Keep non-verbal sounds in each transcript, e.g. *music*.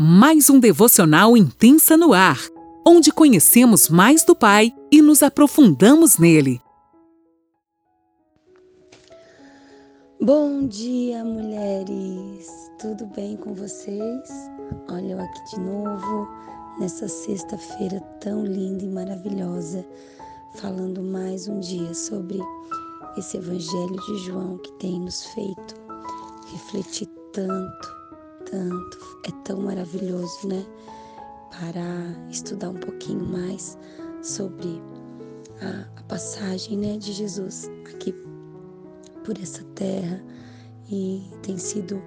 mais um devocional intensa no ar, onde conhecemos mais do Pai e nos aprofundamos nele. Bom dia, mulheres! Tudo bem com vocês? Olha eu aqui de novo, nessa sexta-feira tão linda e maravilhosa, falando mais um dia sobre esse Evangelho de João que tem nos feito refletir tanto tanto, é tão maravilhoso, né? Para estudar um pouquinho mais sobre a, a passagem, né, de Jesus aqui por essa terra e tem sido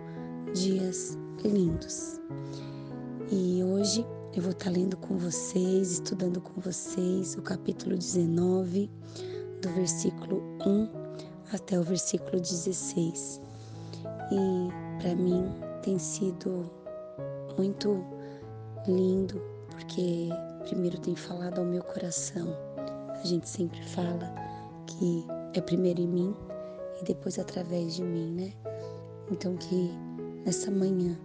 dias lindos. E hoje eu vou estar lendo com vocês, estudando com vocês o capítulo 19, do versículo 1 até o versículo 16. E para mim tem sido muito lindo, porque primeiro tem falado ao meu coração. A gente sempre fala que é primeiro em mim e depois através de mim, né? Então que nessa manhã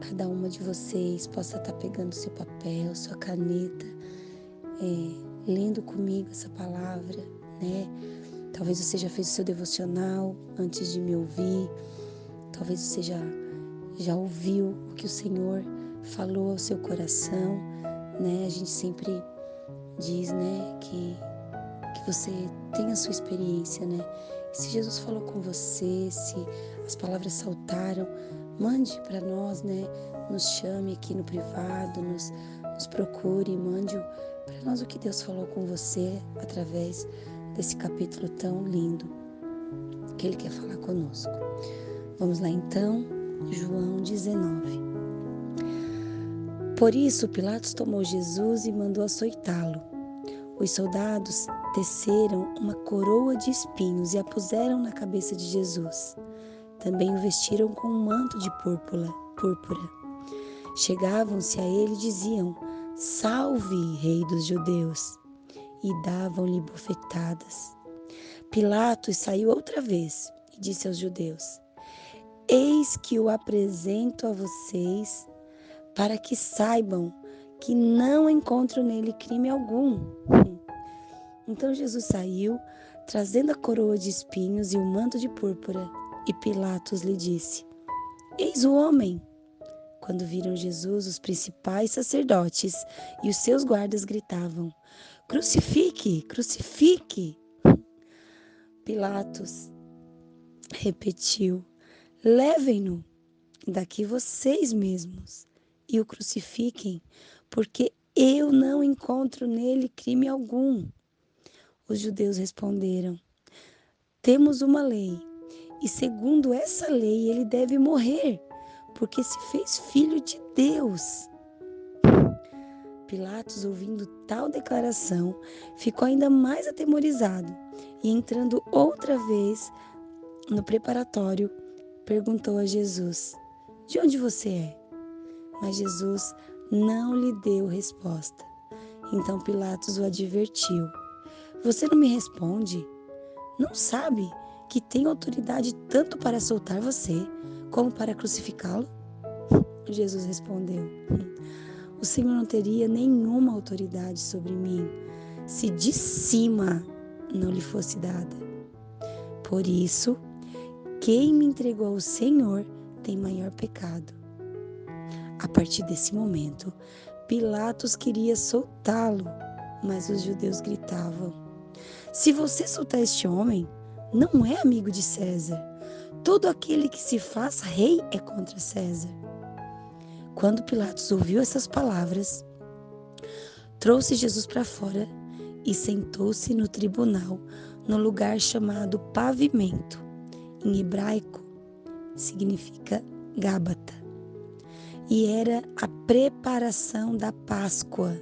cada uma de vocês possa estar pegando seu papel, sua caneta, é, lendo comigo essa palavra, né? Talvez você já fez o seu devocional antes de me ouvir, talvez você já já ouviu o que o Senhor falou ao seu coração, né? A gente sempre diz, né, que que você tem a sua experiência, né? se Jesus falou com você, se as palavras saltaram, mande para nós, né? Nos chame aqui no privado, nos, nos procure, mande para nós o que Deus falou com você através desse capítulo tão lindo que Ele quer falar conosco. Vamos lá então. João 19. Por isso, Pilatos tomou Jesus e mandou açoitá-lo. Os soldados teceram uma coroa de espinhos e a puseram na cabeça de Jesus. Também o vestiram com um manto de púrpura. púrpura. Chegavam-se a ele e diziam: Salve, Rei dos Judeus! E davam-lhe bofetadas. Pilatos saiu outra vez e disse aos judeus: Eis que o apresento a vocês para que saibam que não encontro nele crime algum. Então Jesus saiu, trazendo a coroa de espinhos e o manto de púrpura, e Pilatos lhe disse: Eis o homem. Quando viram Jesus, os principais sacerdotes e os seus guardas gritavam: Crucifique, crucifique. Pilatos repetiu: Levem-no daqui vocês mesmos e o crucifiquem, porque eu não encontro nele crime algum. Os judeus responderam: Temos uma lei, e segundo essa lei ele deve morrer, porque se fez filho de Deus. Pilatos, ouvindo tal declaração, ficou ainda mais atemorizado e, entrando outra vez no preparatório, perguntou a Jesus: De onde você é? Mas Jesus não lhe deu resposta. Então Pilatos o advertiu: Você não me responde? Não sabe que tem autoridade tanto para soltar você como para crucificá-lo? *laughs* Jesus respondeu: O Senhor não teria nenhuma autoridade sobre mim se de cima não lhe fosse dada. Por isso, quem me entregou ao Senhor tem maior pecado. A partir desse momento, Pilatos queria soltá-lo, mas os judeus gritavam: Se você soltar este homem, não é amigo de César. Todo aquele que se faz rei é contra César. Quando Pilatos ouviu essas palavras, trouxe Jesus para fora e sentou-se no tribunal, no lugar chamado Pavimento em hebraico significa Gábata. E era a preparação da Páscoa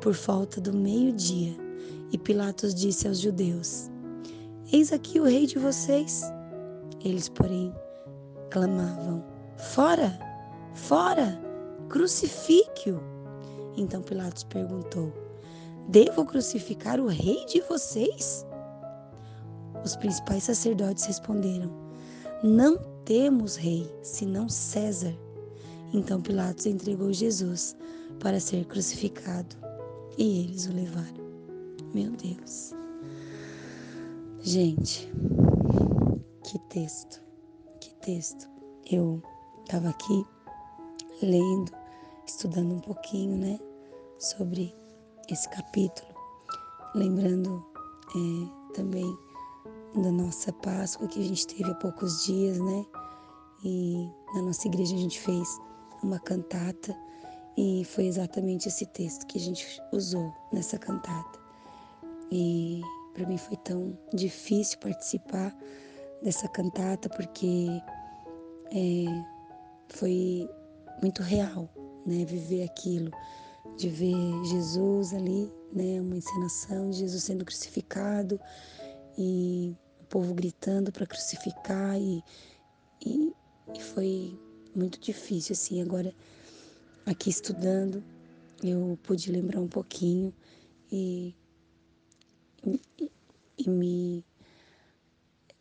por falta do meio-dia. E Pilatos disse aos judeus: Eis aqui o rei de vocês. Eles, porém, clamavam: Fora! Fora! Crucifique-o! Então Pilatos perguntou: Devo crucificar o rei de vocês? Os principais sacerdotes responderam: Não temos rei, senão César. Então Pilatos entregou Jesus para ser crucificado e eles o levaram. Meu Deus. Gente, que texto, que texto. Eu estava aqui lendo, estudando um pouquinho, né, sobre esse capítulo, lembrando é, também da nossa Páscoa que a gente teve há poucos dias, né? E na nossa igreja a gente fez uma cantata e foi exatamente esse texto que a gente usou nessa cantata. E para mim foi tão difícil participar dessa cantata porque é, foi muito real, né? Viver aquilo, de ver Jesus ali, né? Uma encenação de Jesus sendo crucificado e o povo gritando para crucificar e, e, e foi muito difícil assim. Agora aqui estudando eu pude lembrar um pouquinho e, e, e me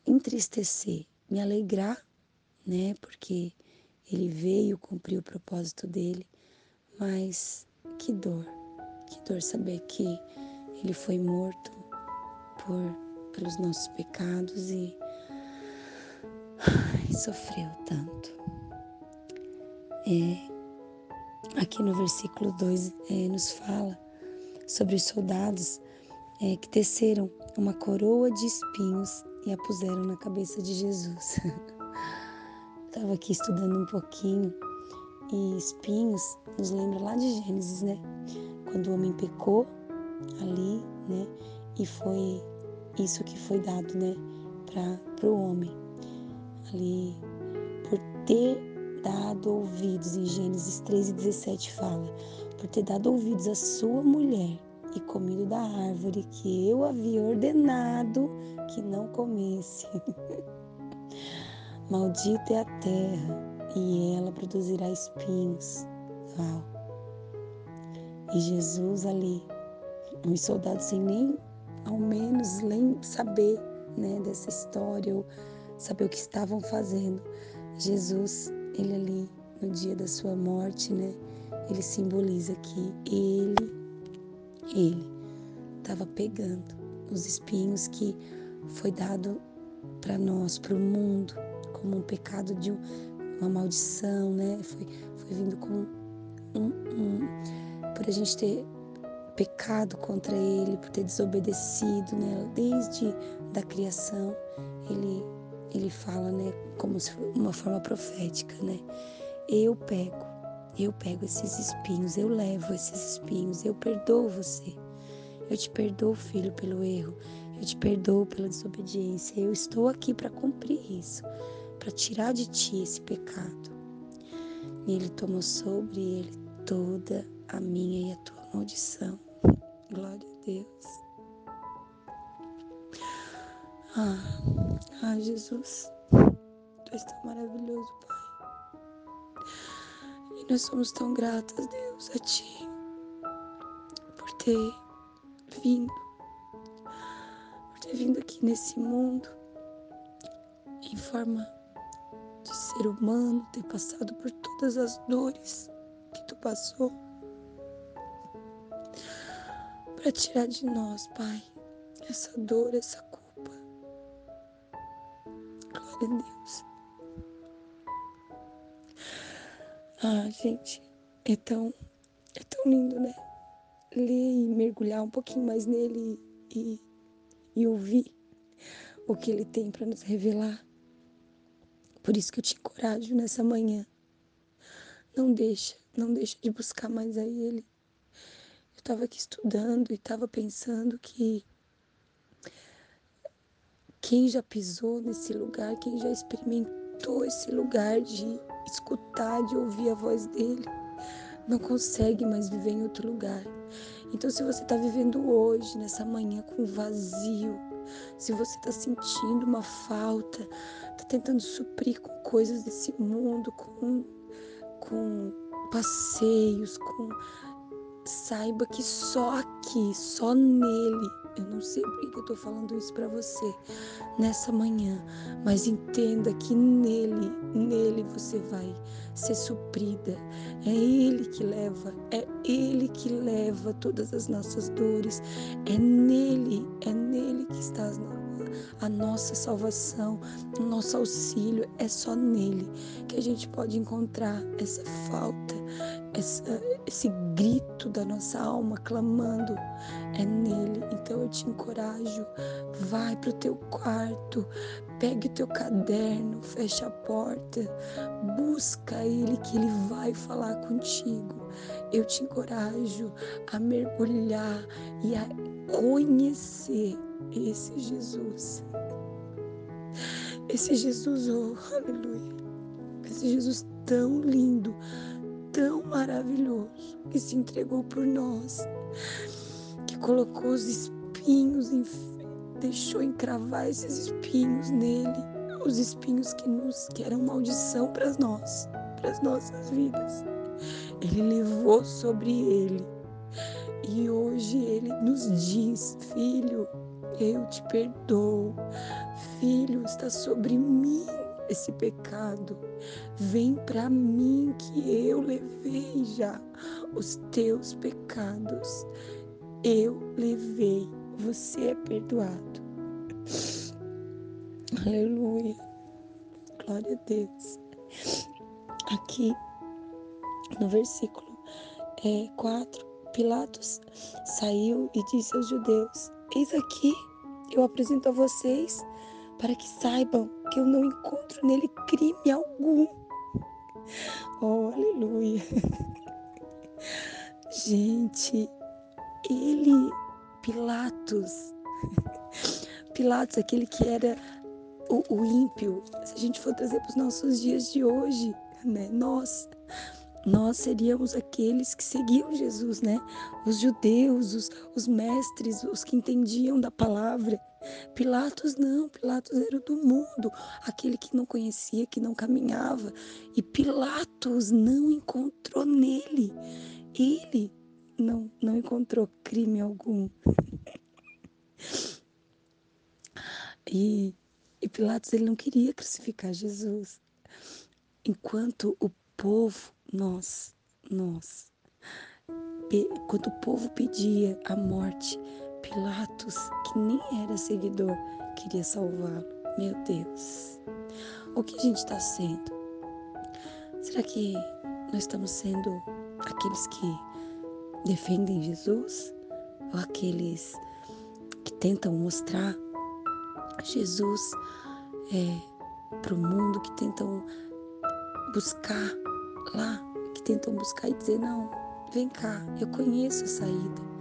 entristecer, me alegrar, né? Porque ele veio cumprir o propósito dele, mas que dor, que dor saber que ele foi morto por pelos nossos pecados e ai, sofreu tanto. É, aqui no versículo 2 é, nos fala sobre os soldados é, que teceram uma coroa de espinhos e a puseram na cabeça de Jesus. *laughs* Estava aqui estudando um pouquinho e espinhos nos lembra lá de Gênesis, né? Quando o homem pecou ali, né? E foi isso que foi dado, né? Para o homem ali por ter dado ouvidos em Gênesis 3 e 17 fala por ter dado ouvidos à sua mulher e comido da árvore que eu havia ordenado que não comesse. *laughs* Maldita é a terra e ela produzirá espinhos. Uau. E Jesus ali, os soldados sem nem ao menos saber né, dessa história ou saber o que estavam fazendo. Jesus, ele ali no dia da sua morte, né, ele simboliza que ele ele estava pegando os espinhos que foi dado para nós, para o mundo, como um pecado de uma maldição, né? Foi, foi vindo como um, um, por a gente ter pecado contra ele, por ter desobedecido, né? Desde da criação, ele ele fala, né? Como uma forma profética, né? Eu pego eu pego esses espinhos, eu levo esses espinhos, eu perdoo você. Eu te perdoo, filho, pelo erro. Eu te perdoo pela desobediência. Eu estou aqui para cumprir isso, para tirar de ti esse pecado. E ele tomou sobre ele toda a minha e a tua maldição. Glória a Deus. Ah, ah Jesus, tu és tão maravilhoso, Pai. E nós somos tão gratas, Deus, a Ti, por ter vindo, por ter vindo aqui nesse mundo em forma de ser humano, ter passado por todas as dores que Tu passou, para tirar de nós, Pai, essa dor, essa culpa. Glória a Deus. Ah, gente, é tão, é tão lindo, né? Ler e mergulhar um pouquinho mais nele e, e ouvir o que ele tem para nos revelar. Por isso que eu te encorajo nessa manhã. Não deixa, não deixa de buscar mais a ele. Estava aqui estudando e estava pensando que quem já pisou nesse lugar, quem já experimentou esse lugar de escutar, de ouvir a voz dele. Não consegue mais viver em outro lugar. Então, se você está vivendo hoje, nessa manhã, com vazio, se você está sentindo uma falta, está tentando suprir com coisas desse mundo, com, com passeios, com. Saiba que só aqui, só nele, Eu não sei por que eu estou falando isso para você nessa manhã, mas entenda que nele, nele você vai ser suprida. É Ele que leva, é Ele que leva todas as nossas dores. É nele, é nele que está a nossa salvação, o nosso auxílio. É só nele que a gente pode encontrar essa falta, essa, esse grito da nossa alma clamando é nele. Então eu te encorajo, vai para o teu quarto, pegue o teu caderno, fecha a porta, busca ele que ele vai falar contigo. Eu te encorajo a mergulhar e a conhecer esse Jesus. Esse Jesus, oh, aleluia. Esse Jesus tão lindo, tão maravilhoso, que se entregou por nós, que colocou os espinhos, deixou encravar esses espinhos nele, os espinhos que nos que eram maldição para nós, para as nossas vidas. Ele levou sobre ele. E hoje ele nos diz, filho, eu te perdoo. Filho, está sobre mim esse pecado. Vem para mim que eu levei já os teus pecados. Eu levei, você é perdoado. Aleluia. Glória a Deus. Aqui no versículo é, 4, Pilatos saiu e disse aos judeus: Eis aqui, eu apresento a vocês para que saibam que eu não encontro nele crime algum. Oh, aleluia. *laughs* Gente, ele, Pilatos, *laughs* Pilatos, aquele que era o, o ímpio, se a gente for trazer para os nossos dias de hoje, né? Nós, nós seríamos aqueles que seguiam Jesus, né? Os judeus, os, os mestres, os que entendiam da palavra. Pilatos não, Pilatos era do mundo, aquele que não conhecia, que não caminhava. E Pilatos não encontrou nele. Ele não, não encontrou crime algum. *laughs* e, e Pilatos ele não queria crucificar Jesus. Enquanto o povo nós, nós. Quando o povo pedia a morte, Pilatos, que nem era seguidor, queria salvá-lo. Meu Deus, o que a gente está sendo? Será que nós estamos sendo aqueles que defendem Jesus? Ou aqueles que tentam mostrar Jesus é, para o mundo, que tentam buscar lá que tentam buscar e dizer: não, vem cá, eu conheço a saída.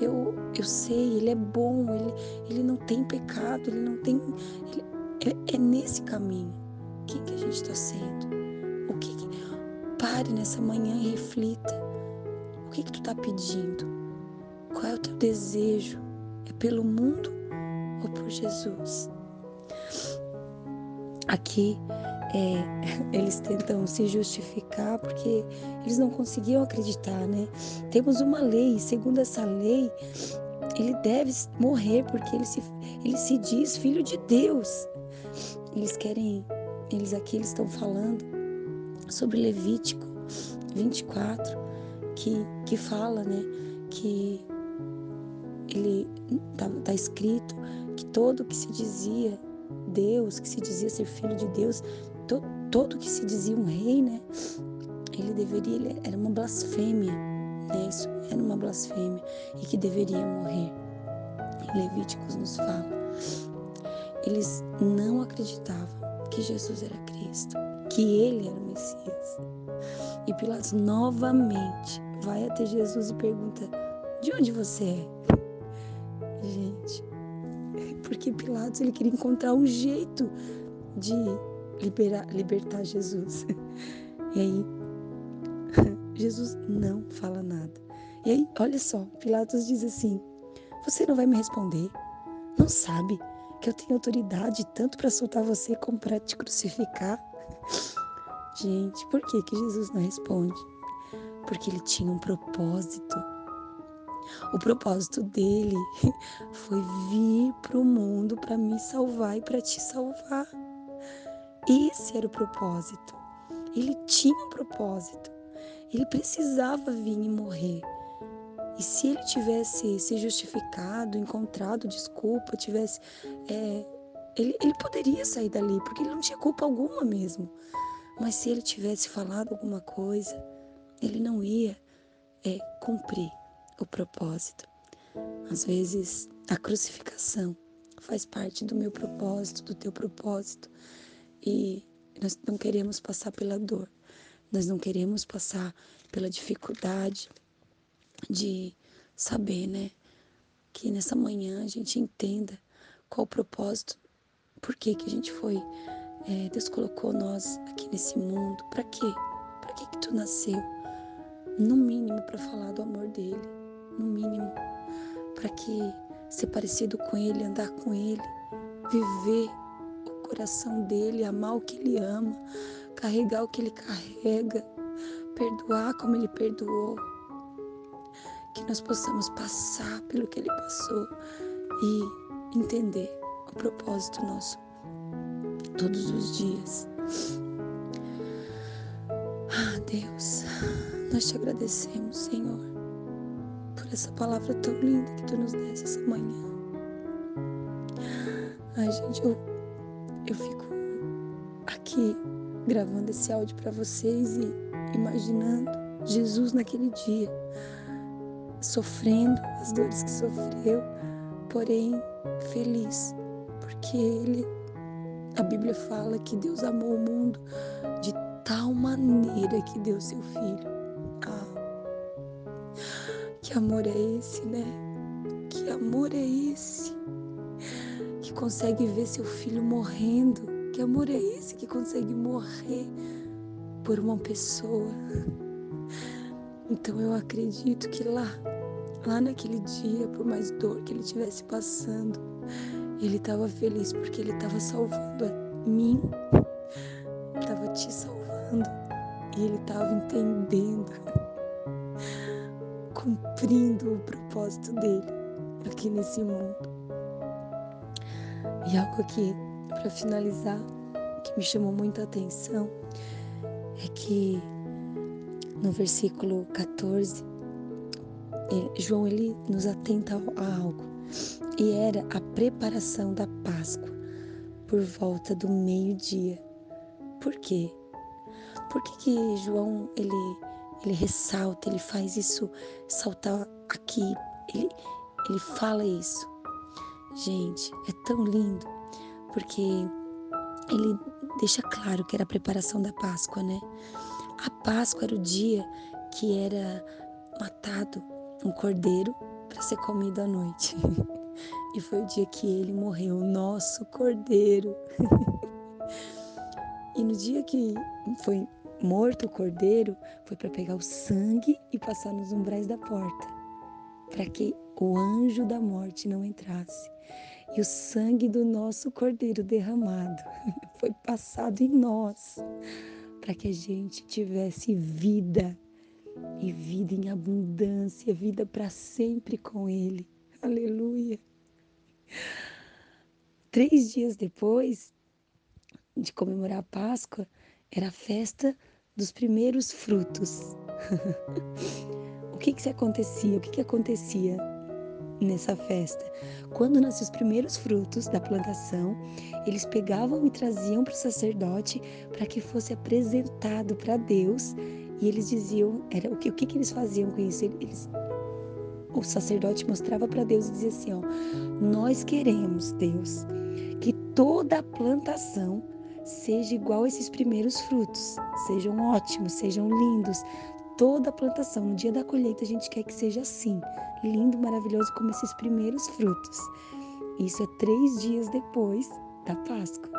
Eu, eu sei, ele é bom, ele, ele não tem pecado, ele não tem. Ele, é, é nesse caminho. Quem que a gente está sendo? O que, que, Pare nessa manhã e reflita. O que, que tu está pedindo? Qual é o teu desejo? É pelo mundo ou por Jesus? Aqui é, *laughs* eles tentam se justificar porque eles não conseguiam acreditar, né? Temos uma lei, segundo essa lei, ele deve morrer porque ele se, ele se diz filho de Deus. Eles querem, eles aqui eles estão falando sobre Levítico 24, que, que fala, né, que ele tá, tá escrito que todo que se dizia Deus, que se dizia ser filho de Deus, to, todo que se dizia um rei, né? Ele deveria, ele era uma blasfêmia, né? Isso era uma blasfêmia e que deveria morrer. Levíticos nos fala. Eles não acreditavam que Jesus era Cristo, que ele era o Messias. E Pilatos novamente vai até Jesus e pergunta: De onde você é? Gente, *laughs* porque Pilatos ele queria encontrar um jeito de liberar, libertar Jesus. *laughs* E aí, *laughs* Jesus não fala nada. E aí, olha só, Pilatos diz assim: Você não vai me responder? Não sabe que eu tenho autoridade tanto para soltar você como para te crucificar? *laughs* Gente, por que, que Jesus não responde? Porque ele tinha um propósito. O propósito dele foi vir para o mundo para me salvar e para te salvar. Esse era o propósito. Ele tinha um propósito. Ele precisava vir e morrer. E se ele tivesse se justificado, encontrado desculpa, tivesse. É, ele, ele poderia sair dali, porque ele não tinha culpa alguma mesmo. Mas se ele tivesse falado alguma coisa, ele não ia é, cumprir o propósito. Às vezes, a crucificação faz parte do meu propósito, do teu propósito. E nós não queremos passar pela dor, nós não queremos passar pela dificuldade de saber, né? Que nessa manhã a gente entenda qual o propósito, por que, que a gente foi. É, Deus colocou nós aqui nesse mundo. Para quê? Para que, que tu nasceu? No mínimo para falar do amor dele, no mínimo para que ser parecido com ele, andar com ele, viver coração dele, amar o que ele ama, carregar o que ele carrega, perdoar como ele perdoou, que nós possamos passar pelo que ele passou e entender o propósito nosso todos os dias. Ah, Deus, nós te agradecemos, Senhor, por essa palavra tão linda que tu nos deste essa manhã. Ai, gente, eu, eu fico aqui gravando esse áudio para vocês e imaginando Jesus naquele dia sofrendo as dores que sofreu, porém feliz, porque ele, a Bíblia fala que Deus amou o mundo de tal maneira que deu seu filho. Ah, que amor é esse, né? Que amor é esse? Consegue ver seu filho morrendo. Que amor é esse que consegue morrer por uma pessoa? Então eu acredito que lá, lá naquele dia, por mais dor que ele estivesse passando, ele estava feliz porque ele estava salvando a mim, estava te salvando e ele estava entendendo, cumprindo o propósito dele aqui nesse mundo. E algo aqui para finalizar que me chamou muita atenção é que no versículo 14, João ele nos atenta a algo e era a preparação da Páscoa por volta do meio-dia. Por quê? Por que, que João ele, ele ressalta, ele faz isso saltar aqui, ele, ele fala isso? Gente, é tão lindo porque ele deixa claro que era a preparação da Páscoa, né? A Páscoa era o dia que era matado um cordeiro para ser comido à noite. *laughs* e foi o dia que ele morreu, o nosso cordeiro. *laughs* e no dia que foi morto o cordeiro, foi para pegar o sangue e passar nos umbrais da porta, para que o anjo da morte não entrasse. E o sangue do nosso cordeiro derramado *laughs* foi passado em nós para que a gente tivesse vida e vida em abundância, vida para sempre com Ele. Aleluia. Três dias depois de comemorar a Páscoa, era a festa dos primeiros frutos. *laughs* o que que se acontecia? O que que acontecia nessa festa. Quando nasciam os primeiros frutos da plantação, eles pegavam e traziam para o sacerdote para que fosse apresentado para Deus. E eles diziam, era o que, o que, que eles faziam com isso? Eles, o sacerdote mostrava para Deus e dizia assim: ó, nós queremos, Deus, que toda a plantação seja igual a esses primeiros frutos, sejam ótimos, sejam lindos, toda a plantação. No dia da colheita, a gente quer que seja assim, lindo, maravilhoso, como esses primeiros frutos. Isso é três dias depois da Páscoa.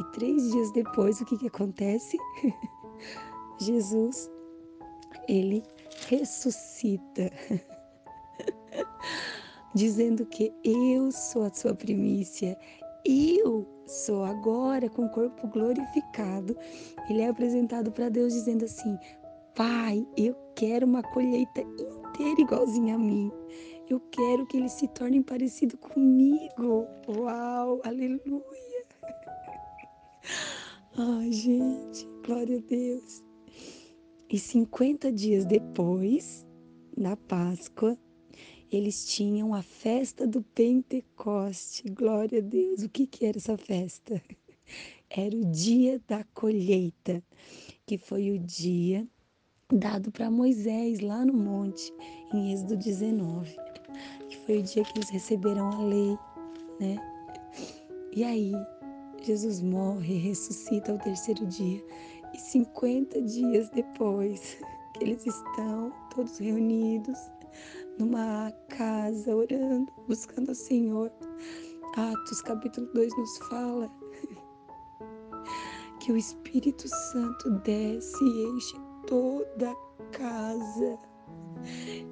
E três dias depois, o que, que acontece? *laughs* Jesus, ele ressuscita, *laughs* dizendo que eu sou a sua primícia, eu sou agora com o corpo glorificado. Ele é apresentado para Deus dizendo assim: Pai, eu quero uma colheita inteira igualzinha a mim. Eu quero que eles se tornem parecidos comigo. Uau, aleluia. *laughs* Ai, gente, glória a Deus. E 50 dias depois da Páscoa, eles tinham a festa do Pentecoste. Glória a Deus. O que, que era essa festa? *laughs* Era o dia da colheita, que foi o dia dado para Moisés lá no monte, em Êxodo 19, que foi o dia que eles receberam a lei, né? E aí, Jesus morre, ressuscita ao terceiro dia, e 50 dias depois, *laughs* que eles estão todos reunidos numa casa, orando, buscando o Senhor. Atos capítulo 2 nos fala *laughs* que o Espírito Santo desce e enche toda a casa.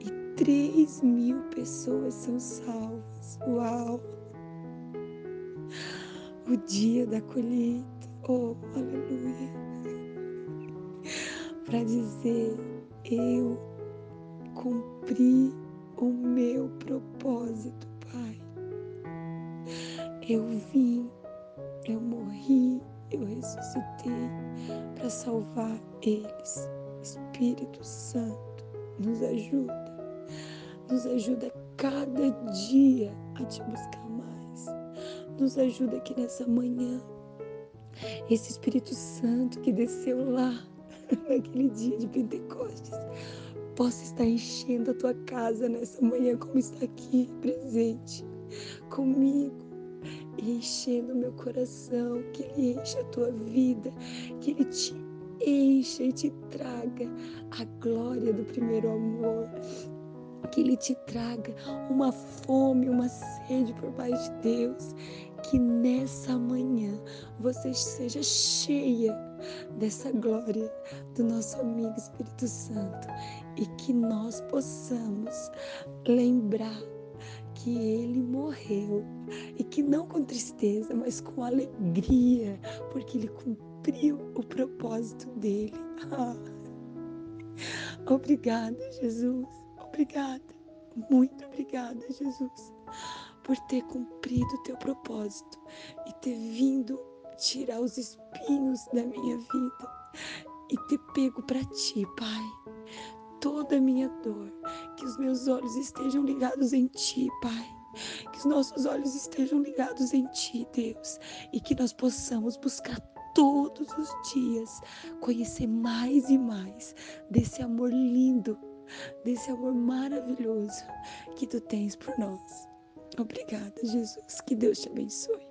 E três mil pessoas são salvas. Uau! O dia da colheita. Oh, aleluia! Para dizer, eu cumpri o meu propósito, Pai. Eu vim, eu morri, eu ressuscitei para salvar eles. Espírito Santo, nos ajuda, nos ajuda cada dia a te buscar mais. Nos ajuda aqui nessa manhã. Esse Espírito Santo que desceu lá *laughs* naquele dia de Pentecostes possa estar enchendo a tua casa nessa manhã, como está aqui presente comigo, enchendo meu coração, que Ele encha a tua vida, que Ele te encha e te traga a glória do primeiro amor. Que Ele te traga uma fome, uma sede por mais de Deus. Que nessa manhã você seja cheia dessa glória do nosso amigo Espírito Santo e que nós possamos lembrar que ele morreu e que não com tristeza, mas com alegria, porque ele cumpriu o propósito dele. Ah. Obrigada, Jesus. Obrigada. Muito obrigada, Jesus, por ter cumprido o teu propósito e ter vindo tirar os espinhos da minha vida e ter pego para ti, Pai toda a minha dor, que os meus olhos estejam ligados em Ti, Pai. Que os nossos olhos estejam ligados em Ti, Deus, e que nós possamos buscar todos os dias conhecer mais e mais desse amor lindo, desse amor maravilhoso que Tu tens por nós. Obrigada, Jesus. Que Deus te abençoe.